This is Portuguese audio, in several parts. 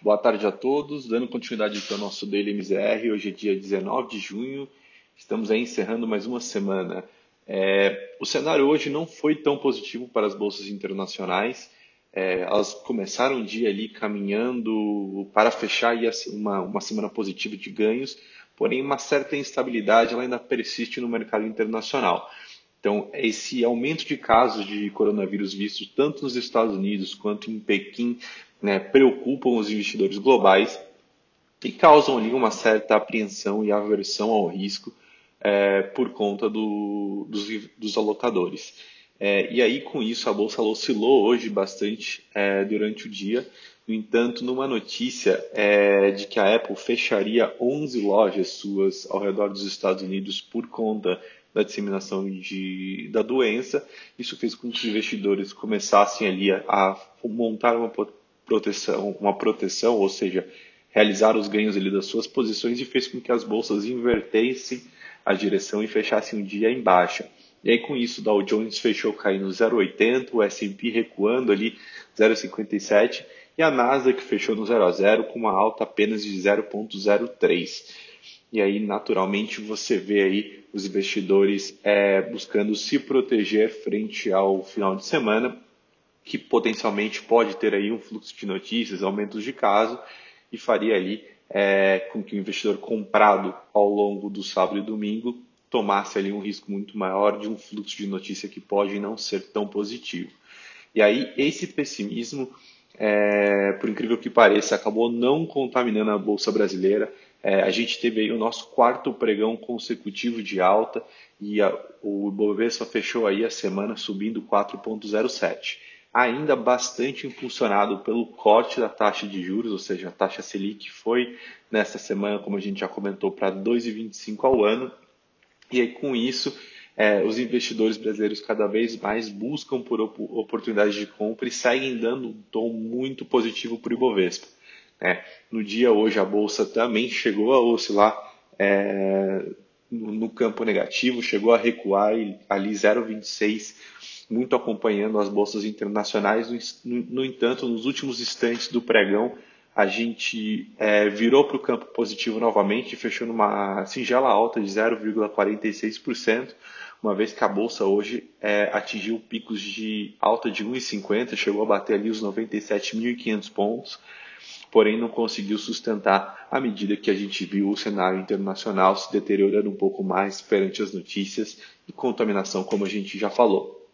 Boa tarde a todos, dando continuidade para o nosso Daily MZR. Hoje é dia 19 de junho, estamos aí encerrando mais uma semana. É, o cenário hoje não foi tão positivo para as bolsas internacionais. É, elas começaram o dia ali caminhando para fechar uma, uma semana positiva de ganhos, porém uma certa instabilidade ela ainda persiste no mercado internacional. Então, esse aumento de casos de coronavírus vistos tanto nos Estados Unidos quanto em Pequim né, preocupam os investidores globais e causam ali uma certa apreensão e aversão ao risco é, por conta do, dos, dos, alocadores. É, e aí, com isso, a bolsa oscilou hoje bastante é, durante o dia. No entanto, numa notícia é, de que a Apple fecharia 11 lojas suas ao redor dos Estados Unidos por conta da disseminação de, da doença, isso fez com que os investidores começassem ali a, a montar uma proteção, uma proteção, ou seja, realizar os ganhos ali das suas posições e fez com que as bolsas invertessem a direção e fechassem o dia em baixa. E aí com isso, o Dow Jones fechou caindo 0,80, o S&P recuando ali 0,57 e a Nasdaq fechou no 0 a 0 com uma alta apenas de 0,03. E aí, naturalmente, você vê aí os investidores é, buscando se proteger frente ao final de semana que potencialmente pode ter aí um fluxo de notícias, aumentos de caso, e faria ali é, com que o investidor comprado ao longo do sábado e domingo tomasse ali um risco muito maior de um fluxo de notícia que pode não ser tão positivo. E aí esse pessimismo, é, por incrível que pareça, acabou não contaminando a bolsa brasileira. É, a gente teve o nosso quarto pregão consecutivo de alta e a, o Ibovespa fechou aí a semana subindo 4,07 ainda bastante impulsionado pelo corte da taxa de juros, ou seja, a taxa Selic foi nesta semana, como a gente já comentou, para 2,25 ao ano. E aí, com isso, é, os investidores brasileiros cada vez mais buscam por op oportunidades de compra e seguem dando um tom muito positivo para o Ibovespa. É, no dia hoje, a Bolsa também chegou a oscilar é, no, campo negativo, chegou a recuar ali 0,26 muito acompanhando as bolsas internacionais. No, no entanto, nos últimos instantes do pregão, a gente é, virou para o campo positivo novamente fechou numa singela alta de 0,46%, uma vez que a bolsa hoje é, atingiu picos de alta de 1,50, chegou a bater ali os 97.500 pontos, porém não conseguiu sustentar à medida que a gente viu o cenário internacional se deteriorando um pouco mais perante as notícias de contaminação, como a gente já falou.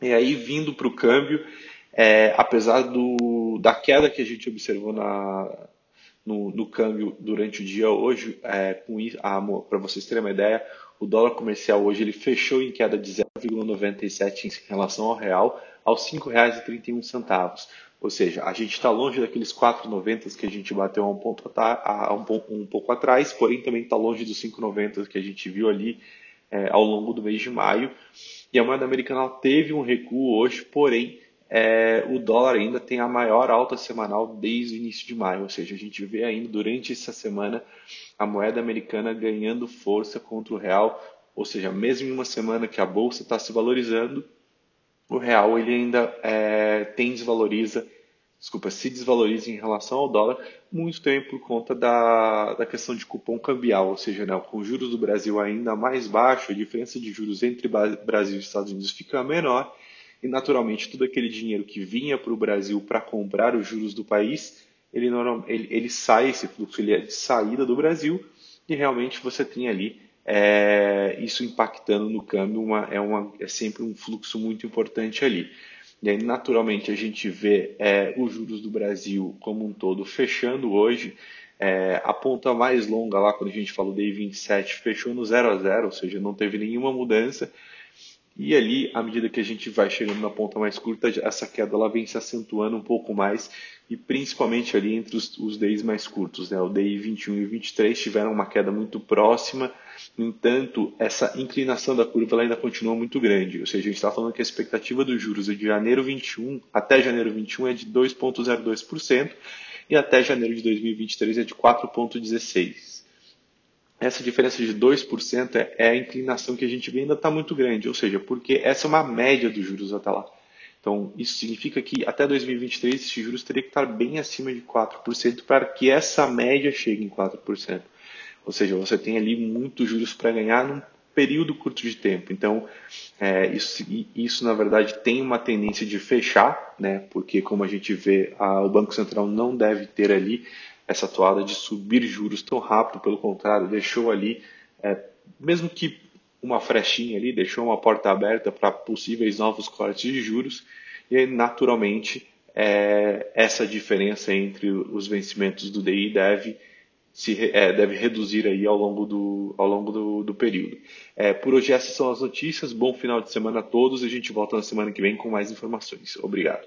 E aí, vindo para o câmbio, é, apesar do, da queda que a gente observou na, no, no câmbio durante o dia hoje, é, para vocês terem uma ideia, o dólar comercial hoje ele fechou em queda de 0,97 em relação ao real, aos R$ 5,31. Ou seja, a gente está longe daqueles 4,90 que a gente bateu um, ponto, há um, um pouco atrás, porém também está longe dos 5,90 que a gente viu ali é, ao longo do mês de maio. E a moeda americana teve um recuo hoje, porém é, o dólar ainda tem a maior alta semanal desde o início de maio, ou seja, a gente vê ainda durante essa semana a moeda americana ganhando força contra o real, ou seja, mesmo em uma semana que a bolsa está se valorizando, o real ele ainda é, tem desvaloriza desculpa, se desvaloriza em relação ao dólar, muito também por conta da, da questão de cupom cambial, ou seja, né, com juros do Brasil ainda mais baixo, a diferença de juros entre Brasil e Estados Unidos fica menor, e naturalmente todo aquele dinheiro que vinha para o Brasil para comprar os juros do país, ele, ele, ele sai, esse fluxo ele é de saída do Brasil, e realmente você tem ali é, isso impactando no câmbio, uma, é, uma, é sempre um fluxo muito importante ali. E aí, naturalmente, a gente vê é, os juros do Brasil como um todo fechando hoje. É, a ponta mais longa lá, quando a gente falou DI 27, fechou no 0 a 0, ou seja, não teve nenhuma mudança. E ali, à medida que a gente vai chegando na ponta mais curta, essa queda ela vem se acentuando um pouco mais, e principalmente ali entre os, os DIs mais curtos. Né? O DI 21 e 23 tiveram uma queda muito próxima, no entanto, essa inclinação da curva ainda continua muito grande. Ou seja, a gente está falando que a expectativa dos juros de janeiro 21 até janeiro 21 é de 2,02% e até janeiro de 2023 é de 4,16% essa diferença de 2% é, é a inclinação que a gente vê ainda está muito grande, ou seja, porque essa é uma média dos juros até lá. Então, isso significa que até 2023 esses juros teriam que estar bem acima de 4% para que essa média chegue em 4%. Ou seja, você tem ali muitos juros para ganhar num período curto de tempo. Então, é, isso, isso, na verdade, tem uma tendência de fechar, né? porque, como a gente vê, a, o Banco Central não deve ter ali essa toada de subir juros tão rápido, pelo contrário, deixou ali, é, mesmo que uma frechinha ali, deixou uma porta aberta para possíveis novos cortes de juros, e aí, naturalmente, é, essa diferença entre os vencimentos do DI deve se é, deve reduzir aí ao longo do, ao longo do, do período. É, por hoje essas são as notícias. Bom final de semana a todos. A gente volta na semana que vem com mais informações. Obrigado.